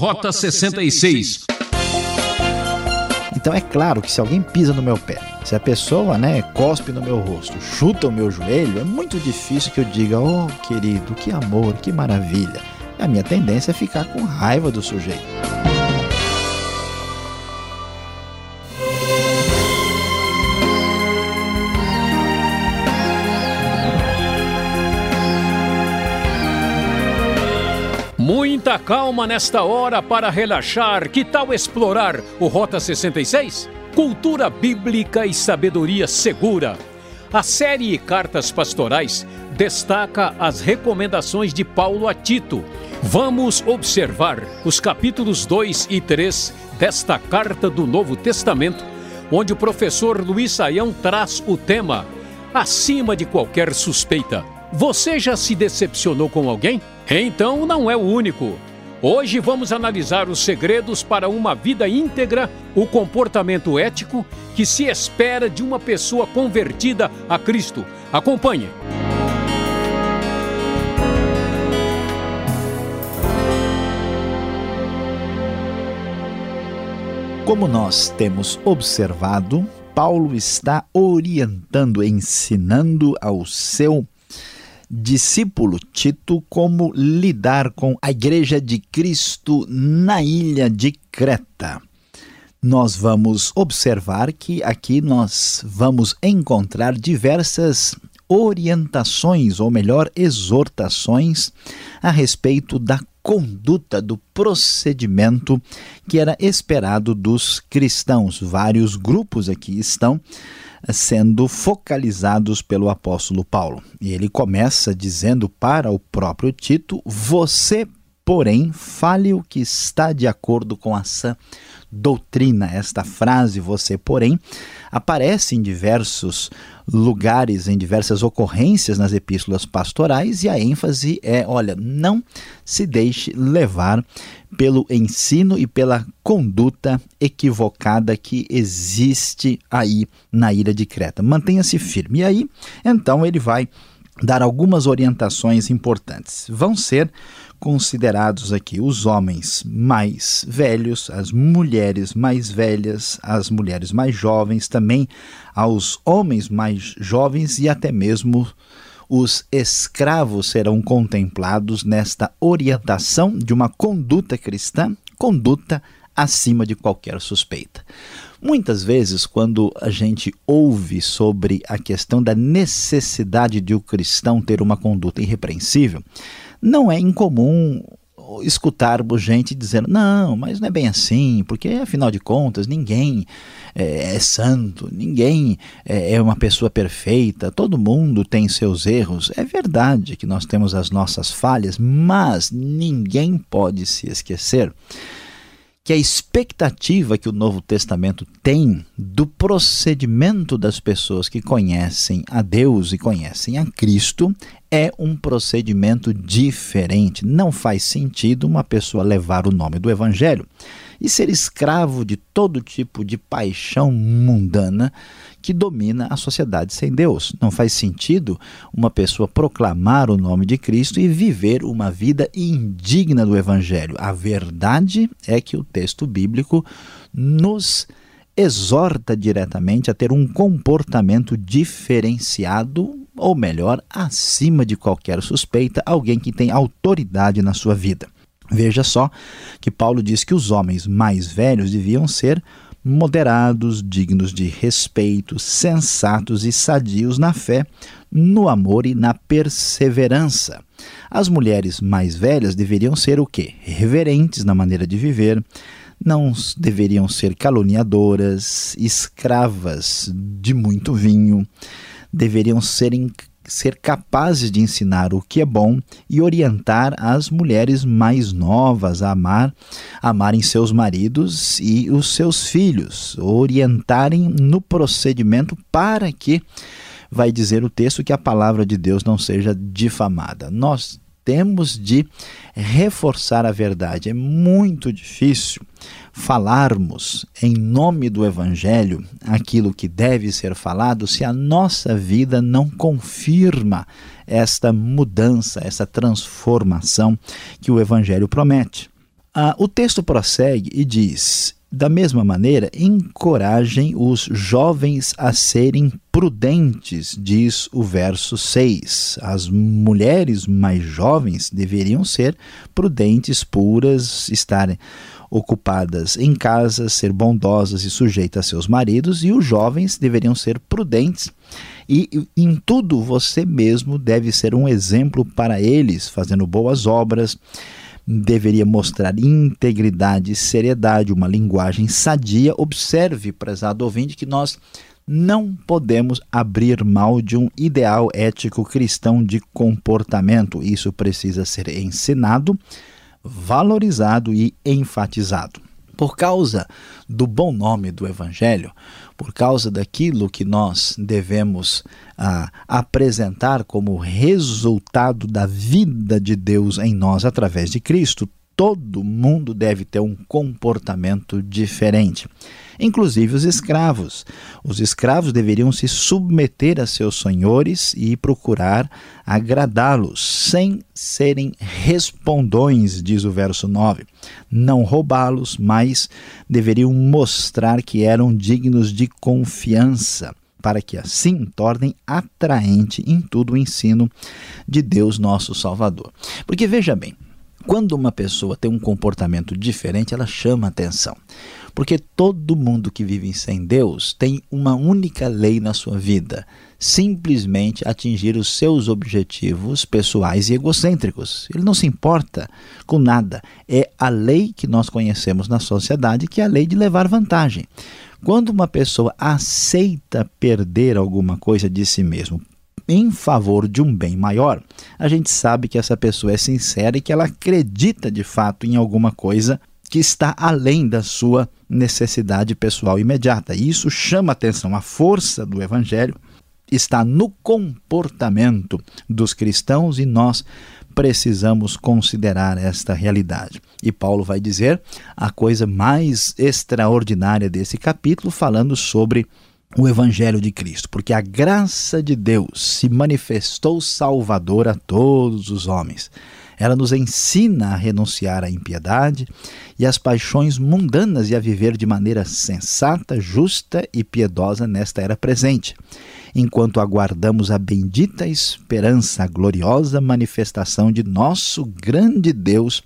Rota 66. Então é claro que se alguém pisa no meu pé, se a pessoa, né, cospe no meu rosto, chuta o meu joelho, é muito difícil que eu diga: "Oh, querido, que amor, que maravilha". A minha tendência é ficar com raiva do sujeito. Muita calma nesta hora para relaxar. Que tal explorar o Rota 66? Cultura bíblica e sabedoria segura. A série Cartas Pastorais destaca as recomendações de Paulo a Tito. Vamos observar os capítulos 2 e 3 desta carta do Novo Testamento, onde o professor Luiz Saião traz o tema Acima de qualquer suspeita. Você já se decepcionou com alguém? Então não é o único. Hoje vamos analisar os segredos para uma vida íntegra, o comportamento ético que se espera de uma pessoa convertida a Cristo. Acompanhe. Como nós temos observado, Paulo está orientando, ensinando ao seu discípulo Tito como lidar com a Igreja de Cristo na ilha de Creta. Nós vamos observar que aqui nós vamos encontrar diversas orientações, ou melhor, exortações a respeito da conduta, do procedimento que era esperado dos cristãos. Vários grupos aqui estão sendo focalizados pelo apóstolo Paulo. E ele começa dizendo para o próprio Tito: Você, porém, fale o que está de acordo com a sã doutrina. Esta frase, você, porém, aparece em diversos lugares, em diversas ocorrências nas epístolas pastorais, e a ênfase é: olha, não se deixe levar pelo ensino e pela conduta equivocada que existe aí na ilha de Creta. Mantenha-se firme. E aí, então, ele vai dar algumas orientações importantes. Vão ser considerados aqui os homens mais velhos, as mulheres mais velhas, as mulheres mais jovens, também aos homens mais jovens e até mesmo os escravos serão contemplados nesta orientação de uma conduta cristã, conduta acima de qualquer suspeita. Muitas vezes, quando a gente ouve sobre a questão da necessidade de o cristão ter uma conduta irrepreensível, não é incomum escutarmos gente dizendo: não, mas não é bem assim, porque afinal de contas ninguém é, é santo, ninguém é, é uma pessoa perfeita, todo mundo tem seus erros. É verdade que nós temos as nossas falhas, mas ninguém pode se esquecer que a expectativa que o Novo Testamento tem do procedimento das pessoas que conhecem a Deus e conhecem a Cristo é um procedimento diferente. Não faz sentido uma pessoa levar o nome do Evangelho e ser escravo de todo tipo de paixão mundana que domina a sociedade sem Deus. Não faz sentido uma pessoa proclamar o nome de Cristo e viver uma vida indigna do Evangelho. A verdade é que o texto bíblico nos exorta diretamente a ter um comportamento diferenciado, ou melhor, acima de qualquer suspeita, alguém que tem autoridade na sua vida. Veja só que Paulo diz que os homens mais velhos deviam ser moderados, dignos de respeito, sensatos e sadios na fé, no amor e na perseverança. As mulheres mais velhas deveriam ser o quê? Reverentes na maneira de viver, não deveriam ser caluniadoras, escravas de muito vinho, deveriam ser ser capazes de ensinar o que é bom e orientar as mulheres mais novas a amar, amarem seus maridos e os seus filhos, orientarem no procedimento para que vai dizer o texto que a palavra de Deus não seja difamada. Nós temos de reforçar a verdade. É muito difícil falarmos em nome do Evangelho aquilo que deve ser falado se a nossa vida não confirma esta mudança, essa transformação que o Evangelho promete. Ah, o texto prossegue e diz: da mesma maneira, encorajem os jovens a serem prudentes, diz o verso 6. As mulheres mais jovens deveriam ser prudentes, puras, estarem ocupadas em casa, ser bondosas e sujeitas a seus maridos, e os jovens deveriam ser prudentes. E em tudo você mesmo deve ser um exemplo para eles, fazendo boas obras deveria mostrar integridade, seriedade, uma linguagem sadia. Observe, prezado ouvinte, que nós não podemos abrir mão de um ideal ético cristão de comportamento. Isso precisa ser ensinado, valorizado e enfatizado. Por causa do bom nome do Evangelho, por causa daquilo que nós devemos ah, apresentar como resultado da vida de Deus em nós através de Cristo, todo mundo deve ter um comportamento diferente inclusive os escravos. Os escravos deveriam se submeter a seus senhores e procurar agradá-los, sem serem respondões, diz o verso 9. Não roubá-los, mas deveriam mostrar que eram dignos de confiança para que assim tornem atraente em tudo o ensino de Deus nosso Salvador. Porque veja bem, quando uma pessoa tem um comportamento diferente, ela chama atenção. Porque todo mundo que vive sem Deus tem uma única lei na sua vida: simplesmente atingir os seus objetivos pessoais e egocêntricos. Ele não se importa com nada. É a lei que nós conhecemos na sociedade, que é a lei de levar vantagem. Quando uma pessoa aceita perder alguma coisa de si mesmo em favor de um bem maior, a gente sabe que essa pessoa é sincera e que ela acredita de fato em alguma coisa que está além da sua necessidade pessoal imediata. E isso chama atenção. A força do Evangelho está no comportamento dos cristãos e nós precisamos considerar esta realidade. E Paulo vai dizer a coisa mais extraordinária desse capítulo, falando sobre o Evangelho de Cristo, porque a graça de Deus se manifestou salvadora a todos os homens. Ela nos ensina a renunciar à impiedade e às paixões mundanas e a viver de maneira sensata, justa e piedosa nesta era presente, enquanto aguardamos a bendita esperança, a gloriosa manifestação de nosso grande Deus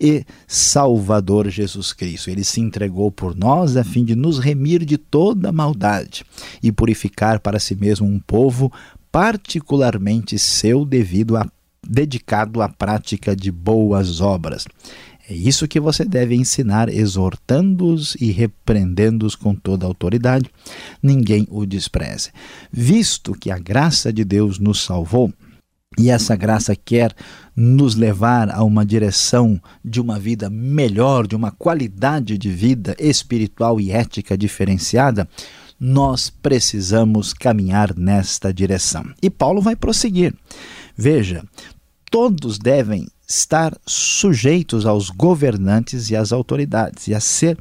e Salvador Jesus Cristo. Ele se entregou por nós a fim de nos remir de toda maldade e purificar para si mesmo um povo particularmente seu devido à dedicado à prática de boas obras. É isso que você deve ensinar, exortando-os e repreendendo-os com toda a autoridade. Ninguém o despreze. Visto que a graça de Deus nos salvou, e essa graça quer nos levar a uma direção de uma vida melhor, de uma qualidade de vida espiritual e ética diferenciada, nós precisamos caminhar nesta direção. E Paulo vai prosseguir. Veja, todos devem estar sujeitos aos governantes e às autoridades e a ser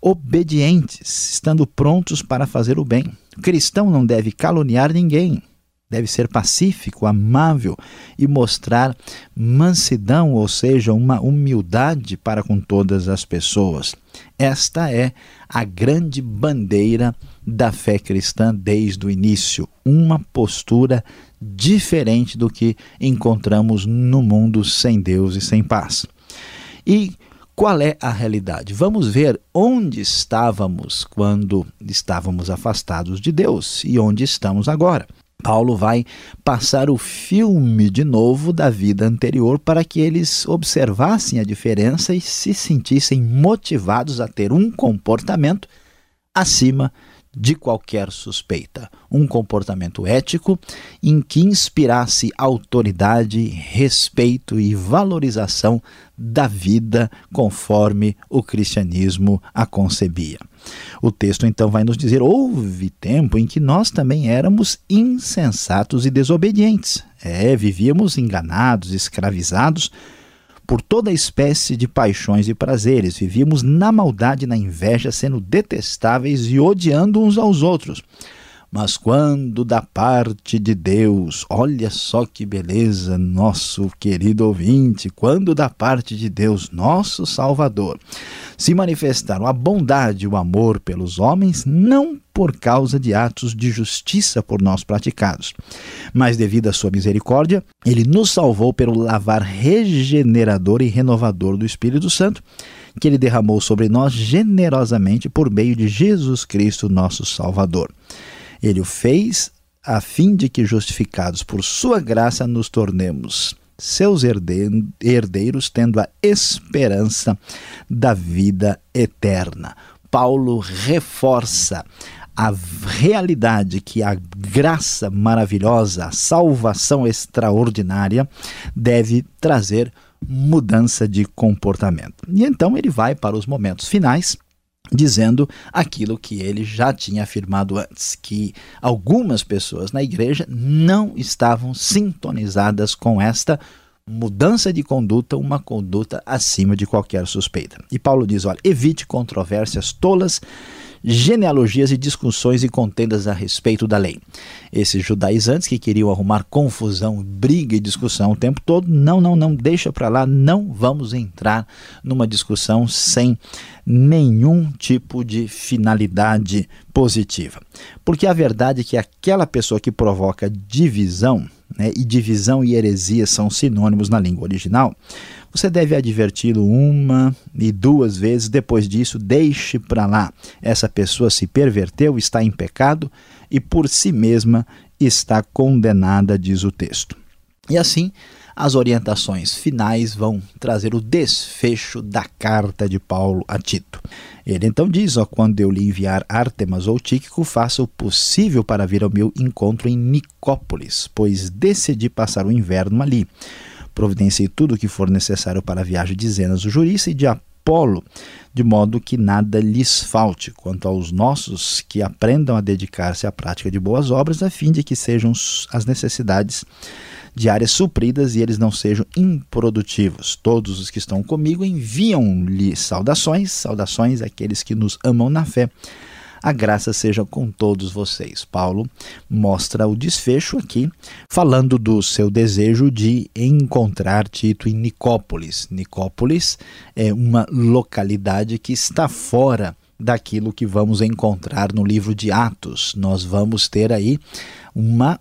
obedientes, estando prontos para fazer o bem. O cristão não deve caluniar ninguém, deve ser pacífico, amável e mostrar mansidão, ou seja, uma humildade para com todas as pessoas. Esta é a grande bandeira da fé cristã desde o início, uma postura diferente do que encontramos no mundo sem Deus e sem paz. E qual é a realidade? Vamos ver onde estávamos quando estávamos afastados de Deus e onde estamos agora. Paulo vai passar o filme de novo da vida anterior para que eles observassem a diferença e se sentissem motivados a ter um comportamento acima qualquer suspeita, um comportamento ético em que inspirasse autoridade, respeito e valorização da vida conforme o cristianismo a concebia. O texto então vai nos dizer: houve tempo em que nós também éramos insensatos e desobedientes. É, vivíamos enganados, escravizados por toda espécie de paixões e prazeres. Vivíamos na maldade e na inveja, sendo detestáveis e odiando uns aos outros. Mas quando da parte de Deus, olha só que beleza, nosso querido ouvinte, quando da parte de Deus, nosso Salvador, se manifestaram a bondade e o amor pelos homens, não por causa de atos de justiça por nós praticados, mas devido à sua misericórdia, ele nos salvou pelo lavar regenerador e renovador do Espírito Santo, que ele derramou sobre nós generosamente por meio de Jesus Cristo, nosso Salvador. Ele o fez a fim de que, justificados por sua graça, nos tornemos seus herdeiros, tendo a esperança da vida eterna. Paulo reforça a realidade que a graça maravilhosa, a salvação extraordinária deve trazer mudança de comportamento. E então ele vai para os momentos finais dizendo aquilo que ele já tinha afirmado antes, que algumas pessoas na igreja não estavam sintonizadas com esta mudança de conduta, uma conduta acima de qualquer suspeita. E Paulo diz: olha, evite controvérsias tolas genealogias e discussões e contendas a respeito da lei. Esses judaizantes que queriam arrumar confusão, briga e discussão o tempo todo, não, não, não, deixa para lá, não vamos entrar numa discussão sem nenhum tipo de finalidade positiva. Porque a verdade é que aquela pessoa que provoca divisão, né, e divisão e heresia são sinônimos na língua original, você deve adverti-lo uma e duas vezes. Depois disso, deixe para lá. Essa pessoa se perverteu, está em pecado e por si mesma está condenada, diz o texto. E assim, as orientações finais vão trazer o desfecho da carta de Paulo a Tito. Ele então diz: ó, quando eu lhe enviar Artemas ou Tíquico, faça o possível para vir ao meu encontro em Nicópolis, pois decidi passar o inverno ali providencie tudo o que for necessário para a viagem de Zenas, o jurista, e de Apolo, de modo que nada lhes falte. Quanto aos nossos, que aprendam a dedicar-se à prática de boas obras, a fim de que sejam as necessidades diárias supridas e eles não sejam improdutivos. Todos os que estão comigo enviam-lhe saudações, saudações àqueles que nos amam na fé a graça seja com todos vocês. Paulo mostra o desfecho aqui, falando do seu desejo de encontrar Tito em Nicópolis. Nicópolis é uma localidade que está fora daquilo que vamos encontrar no livro de Atos. Nós vamos ter aí uma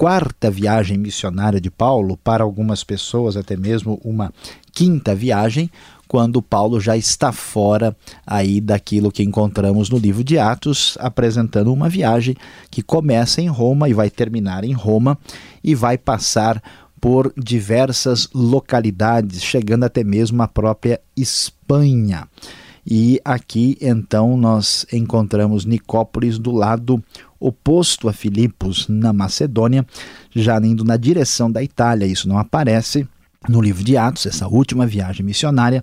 quarta viagem missionária de Paulo, para algumas pessoas até mesmo uma quinta viagem, quando Paulo já está fora aí daquilo que encontramos no livro de Atos, apresentando uma viagem que começa em Roma e vai terminar em Roma e vai passar por diversas localidades, chegando até mesmo à própria Espanha. E aqui então nós encontramos Nicópolis do lado oposto a Filipos, na Macedônia, já indo na direção da Itália. Isso não aparece no livro de Atos, essa última viagem missionária,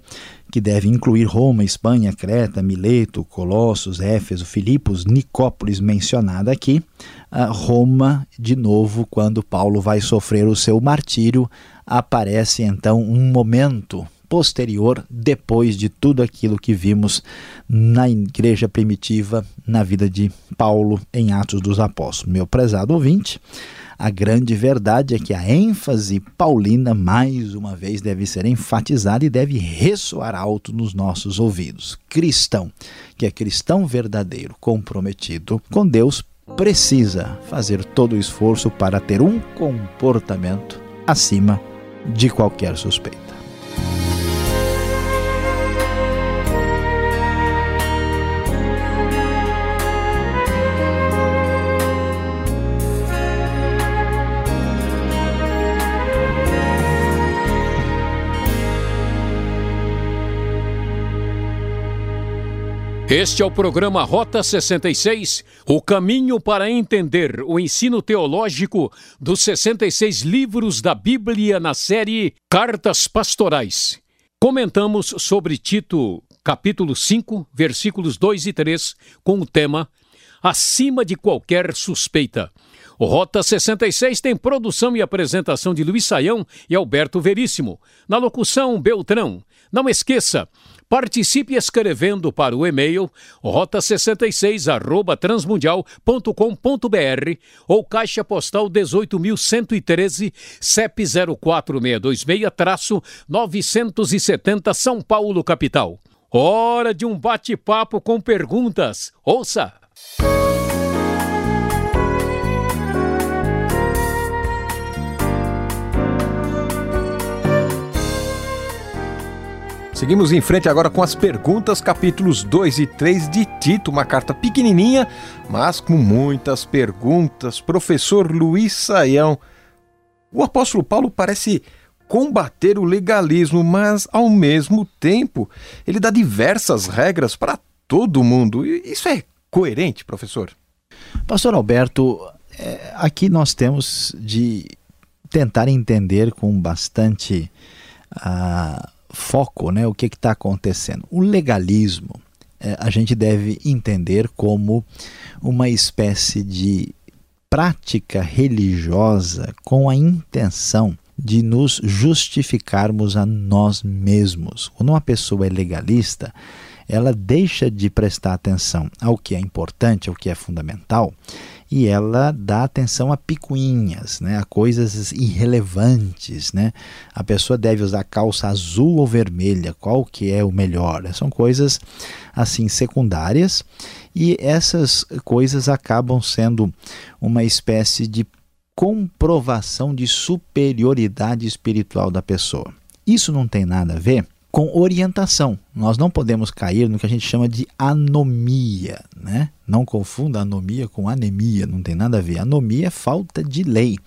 que deve incluir Roma, Espanha, Creta, Mileto, Colossos, Éfeso, Filipos, Nicópolis, mencionada aqui, Roma, de novo, quando Paulo vai sofrer o seu martírio, aparece então um momento posterior, depois de tudo aquilo que vimos na igreja primitiva, na vida de Paulo em Atos dos Apóstolos. Meu prezado ouvinte, a grande verdade é que a ênfase paulina, mais uma vez, deve ser enfatizada e deve ressoar alto nos nossos ouvidos. Cristão, que é cristão verdadeiro, comprometido com Deus, precisa fazer todo o esforço para ter um comportamento acima de qualquer suspeita. Este é o programa Rota 66, o caminho para entender o ensino teológico dos 66 livros da Bíblia na série Cartas Pastorais. Comentamos sobre Tito, capítulo 5, versículos 2 e 3, com o tema Acima de qualquer suspeita. O Rota 66 tem produção e apresentação de Luiz Saião e Alberto Veríssimo. Na locução, Beltrão. Não esqueça, Participe escrevendo para o e-mail rota66@transmundial.com.br ou caixa postal 18113, CEP 04626-970 São Paulo capital. Hora de um bate-papo com perguntas. Ouça! Seguimos em frente agora com as perguntas, capítulos 2 e 3 de Tito, uma carta pequenininha, mas com muitas perguntas. Professor Luiz Saião, o apóstolo Paulo parece combater o legalismo, mas ao mesmo tempo ele dá diversas regras para todo mundo. Isso é coerente, professor? Pastor Alberto, é, aqui nós temos de tentar entender com bastante. Uh, foco, né, o que está acontecendo. O legalismo é, a gente deve entender como uma espécie de prática religiosa com a intenção de nos justificarmos a nós mesmos. Quando uma pessoa é legalista, ela deixa de prestar atenção ao que é importante, ao que é fundamental, e ela dá atenção a picuinhas, né, a coisas irrelevantes, né? A pessoa deve usar calça azul ou vermelha, qual que é o melhor? São coisas assim secundárias e essas coisas acabam sendo uma espécie de comprovação de superioridade espiritual da pessoa. Isso não tem nada a ver com orientação. Nós não podemos cair no que a gente chama de anomia, né? Não confunda anomia com anemia, não tem nada a ver. Anomia é falta de lei.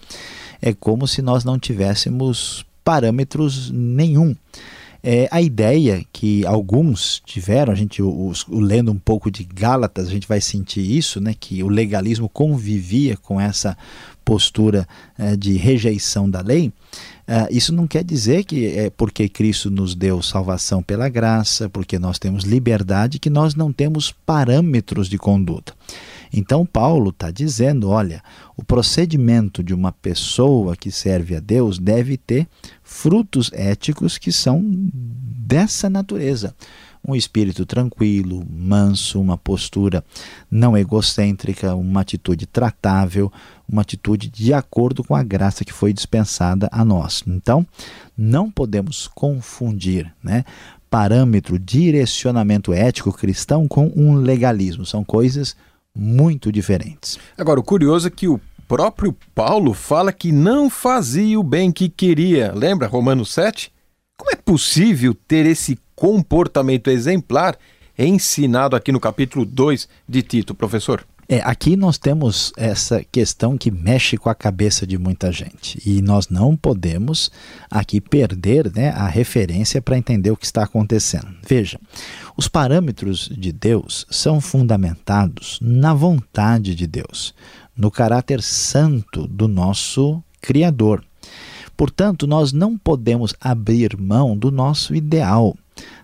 É como se nós não tivéssemos parâmetros nenhum. É, a ideia que alguns tiveram, a gente os, o, lendo um pouco de Gálatas, a gente vai sentir isso, né, que o legalismo convivia com essa postura é, de rejeição da lei. Uh, isso não quer dizer que é porque Cristo nos deu salvação pela graça, porque nós temos liberdade, que nós não temos parâmetros de conduta. Então, Paulo está dizendo: olha, o procedimento de uma pessoa que serve a Deus deve ter frutos éticos que são dessa natureza um espírito tranquilo, manso, uma postura não egocêntrica, uma atitude tratável, uma atitude de acordo com a graça que foi dispensada a nós. Então, não podemos confundir, né? Parâmetro, direcionamento ético cristão com um legalismo. São coisas muito diferentes. Agora, o curioso é que o próprio Paulo fala que não fazia o bem que queria. Lembra Romanos 7? Como é possível ter esse comportamento exemplar ensinado aqui no capítulo 2 de Tito, professor? É, aqui nós temos essa questão que mexe com a cabeça de muita gente e nós não podemos aqui perder né, a referência para entender o que está acontecendo. Veja, os parâmetros de Deus são fundamentados na vontade de Deus, no caráter santo do nosso Criador. Portanto, nós não podemos abrir mão do nosso ideal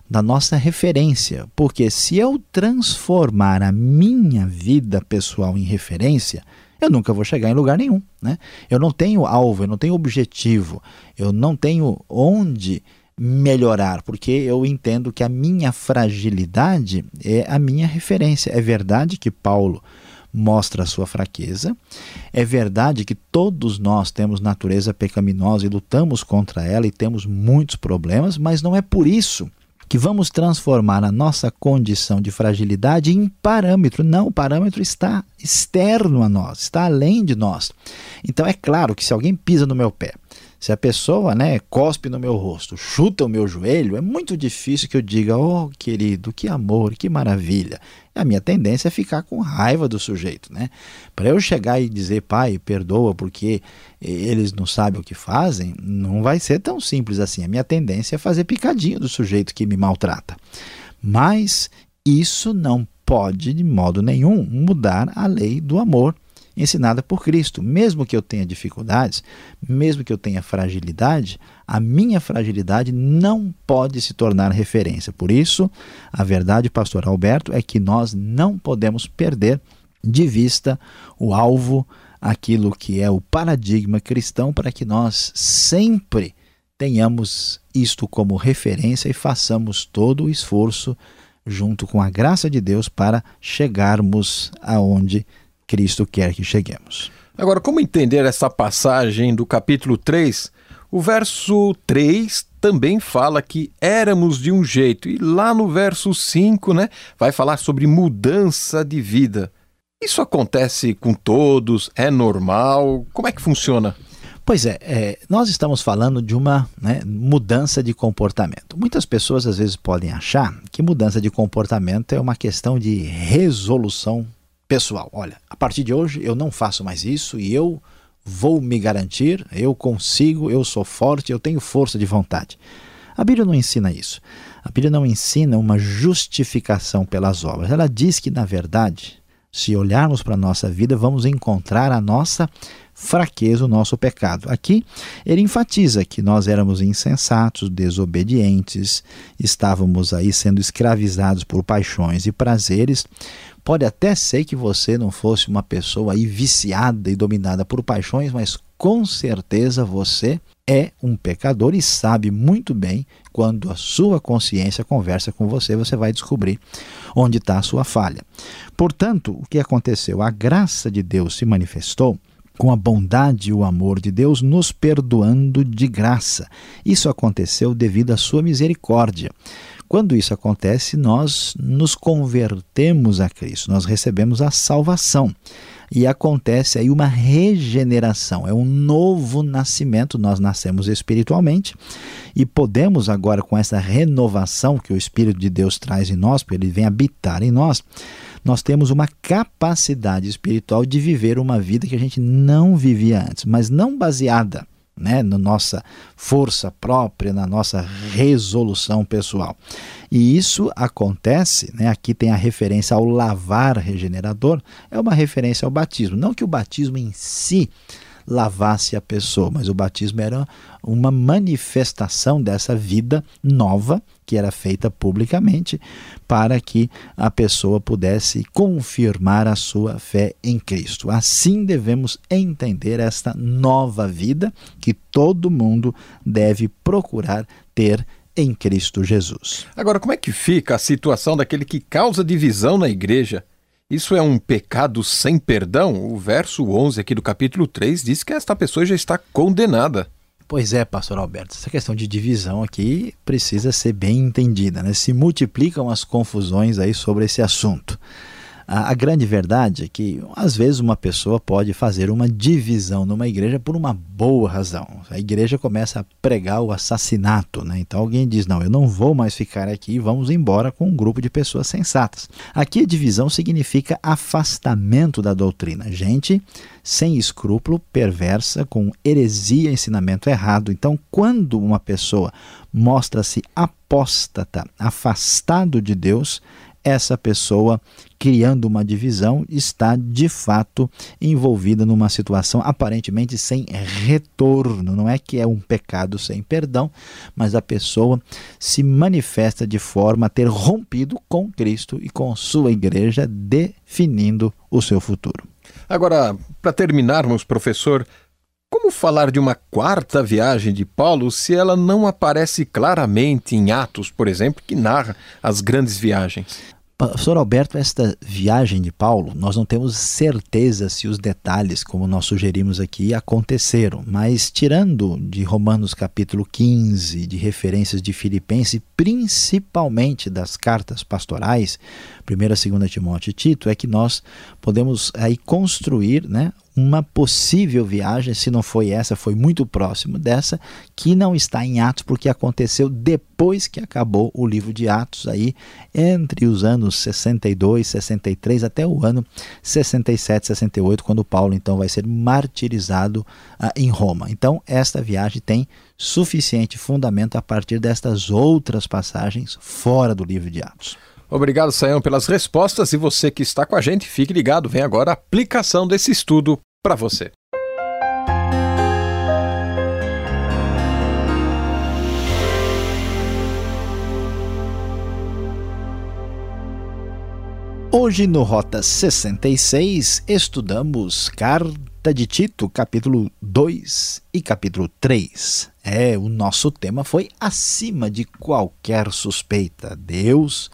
da nossa referência, porque se eu transformar a minha vida pessoal em referência, eu nunca vou chegar em lugar nenhum. Né? Eu não tenho alvo, eu não tenho objetivo, eu não tenho onde melhorar, porque eu entendo que a minha fragilidade é a minha referência. É verdade que Paulo mostra a sua fraqueza. É verdade que todos nós temos natureza pecaminosa e lutamos contra ela e temos muitos problemas, mas não é por isso que vamos transformar a nossa condição de fragilidade em parâmetro. Não, o parâmetro está externo a nós, está além de nós. Então é claro que se alguém pisa no meu pé, se a pessoa né, cospe no meu rosto, chuta o meu joelho, é muito difícil que eu diga, oh querido, que amor, que maravilha. A minha tendência é ficar com raiva do sujeito. Né? Para eu chegar e dizer, pai, perdoa porque eles não sabem o que fazem, não vai ser tão simples assim. A minha tendência é fazer picadinho do sujeito que me maltrata. Mas isso não pode, de modo nenhum, mudar a lei do amor ensinada por Cristo. Mesmo que eu tenha dificuldades, mesmo que eu tenha fragilidade, a minha fragilidade não pode se tornar referência. Por isso, a verdade, pastor Alberto, é que nós não podemos perder de vista o alvo, aquilo que é o paradigma cristão, para que nós sempre tenhamos isto como referência e façamos todo o esforço junto com a graça de Deus para chegarmos aonde Cristo quer que cheguemos. Agora, como entender essa passagem do capítulo 3? O verso 3 também fala que éramos de um jeito, e lá no verso 5, né, vai falar sobre mudança de vida. Isso acontece com todos? É normal? Como é que funciona? Pois é, é, nós estamos falando de uma né, mudança de comportamento. Muitas pessoas às vezes podem achar que mudança de comportamento é uma questão de resolução pessoal. Olha, a partir de hoje eu não faço mais isso e eu vou me garantir, eu consigo, eu sou forte, eu tenho força de vontade. A Bíblia não ensina isso. A Bíblia não ensina uma justificação pelas obras. Ela diz que, na verdade, se olharmos para a nossa vida, vamos encontrar a nossa fraqueza, o nosso pecado. Aqui ele enfatiza que nós éramos insensatos, desobedientes, estávamos aí sendo escravizados por paixões e prazeres. Pode até ser que você não fosse uma pessoa aí viciada e dominada por paixões, mas com certeza você é um pecador e sabe muito bem quando a sua consciência conversa com você, você vai descobrir onde está a sua falha. Portanto, o que aconteceu? A graça de Deus se manifestou com a bondade e o amor de Deus, nos perdoando de graça. Isso aconteceu devido à sua misericórdia. Quando isso acontece, nós nos convertemos a Cristo, nós recebemos a salvação. E acontece aí uma regeneração, é um novo nascimento. Nós nascemos espiritualmente e podemos agora, com essa renovação que o Espírito de Deus traz em nós, porque ele vem habitar em nós, nós temos uma capacidade espiritual de viver uma vida que a gente não vivia antes, mas não baseada né, na nossa força própria, na nossa resolução pessoal. E isso acontece, né, aqui tem a referência ao lavar regenerador, é uma referência ao batismo. Não que o batismo em si lavasse a pessoa, mas o batismo era uma manifestação dessa vida nova que era feita publicamente para que a pessoa pudesse confirmar a sua fé em Cristo. Assim devemos entender esta nova vida que todo mundo deve procurar ter em Cristo Jesus. Agora, como é que fica a situação daquele que causa divisão na igreja? Isso é um pecado sem perdão? O verso 11 aqui do capítulo 3 diz que esta pessoa já está condenada. Pois é, pastor Alberto, essa questão de divisão aqui precisa ser bem entendida, né? Se multiplicam as confusões aí sobre esse assunto. A, a, grande verdade é que, às vezes, uma pessoa pode fazer uma divisão numa igreja por uma boa razão. A igreja começa a pregar o assassinato, né? Então alguém diz: Não, eu não vou mais ficar aqui, vamos embora com um grupo de pessoas sensatas. Aqui a divisão significa afastamento da doutrina. Gente sem escrúpulo, perversa, com heresia, ensinamento errado. Então, quando uma pessoa mostra-se apóstata, afastado de Deus, essa pessoa criando uma divisão está de fato envolvida numa situação aparentemente sem retorno. Não é que é um pecado sem perdão, mas a pessoa se manifesta de forma a ter rompido com Cristo e com sua igreja, definindo o seu futuro. Agora, para terminarmos, professor, como falar de uma quarta viagem de Paulo se ela não aparece claramente em Atos, por exemplo, que narra as grandes viagens? Pastor Alberto, esta viagem de Paulo, nós não temos certeza se os detalhes, como nós sugerimos aqui, aconteceram, mas tirando de Romanos capítulo 15, de referências de Filipenses, principalmente das cartas pastorais, 1 e 2 Timóteo e Tito, é que nós podemos aí construir né, uma possível viagem, se não foi essa, foi muito próximo dessa, que não está em Atos porque aconteceu depois que acabou o livro de Atos aí entre os anos 62, 63 até o ano 67, 68, quando Paulo então vai ser martirizado ah, em Roma. Então, esta viagem tem suficiente fundamento a partir destas outras passagens fora do livro de Atos. Obrigado, Sayão, pelas respostas. E você que está com a gente, fique ligado. Vem agora a aplicação desse estudo para você. Hoje no Rota 66 estudamos Carta de Tito, capítulo 2 e capítulo 3. É, o nosso tema foi acima de qualquer suspeita. Deus,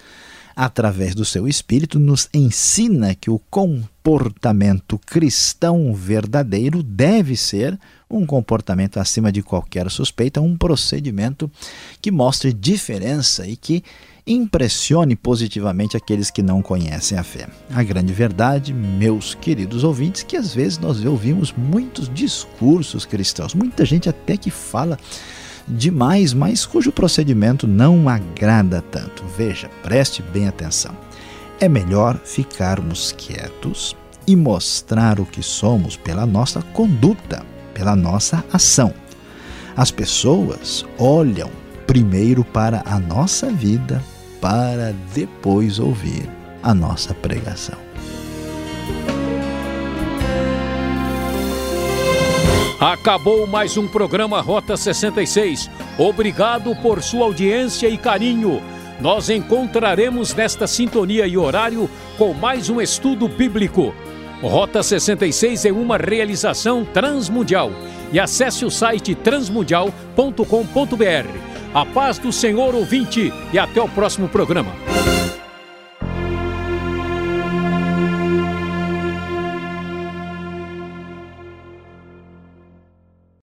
através do seu Espírito, nos ensina que o comportamento cristão verdadeiro deve ser um comportamento acima de qualquer suspeita, um procedimento que mostre diferença e que impressione positivamente aqueles que não conhecem a fé. A grande verdade, meus queridos ouvintes, que às vezes nós ouvimos muitos discursos cristãos, muita gente até que fala demais, mas cujo procedimento não agrada tanto. Veja, preste bem atenção. É melhor ficarmos quietos e mostrar o que somos pela nossa conduta, pela nossa ação. As pessoas olham primeiro para a nossa vida, para depois ouvir a nossa pregação. Acabou mais um programa Rota 66. Obrigado por sua audiência e carinho. Nós encontraremos nesta sintonia e horário com mais um estudo bíblico. Rota 66 é uma realização transmundial. E acesse o site transmundial.com.br. A paz do Senhor ouvinte e até o próximo programa.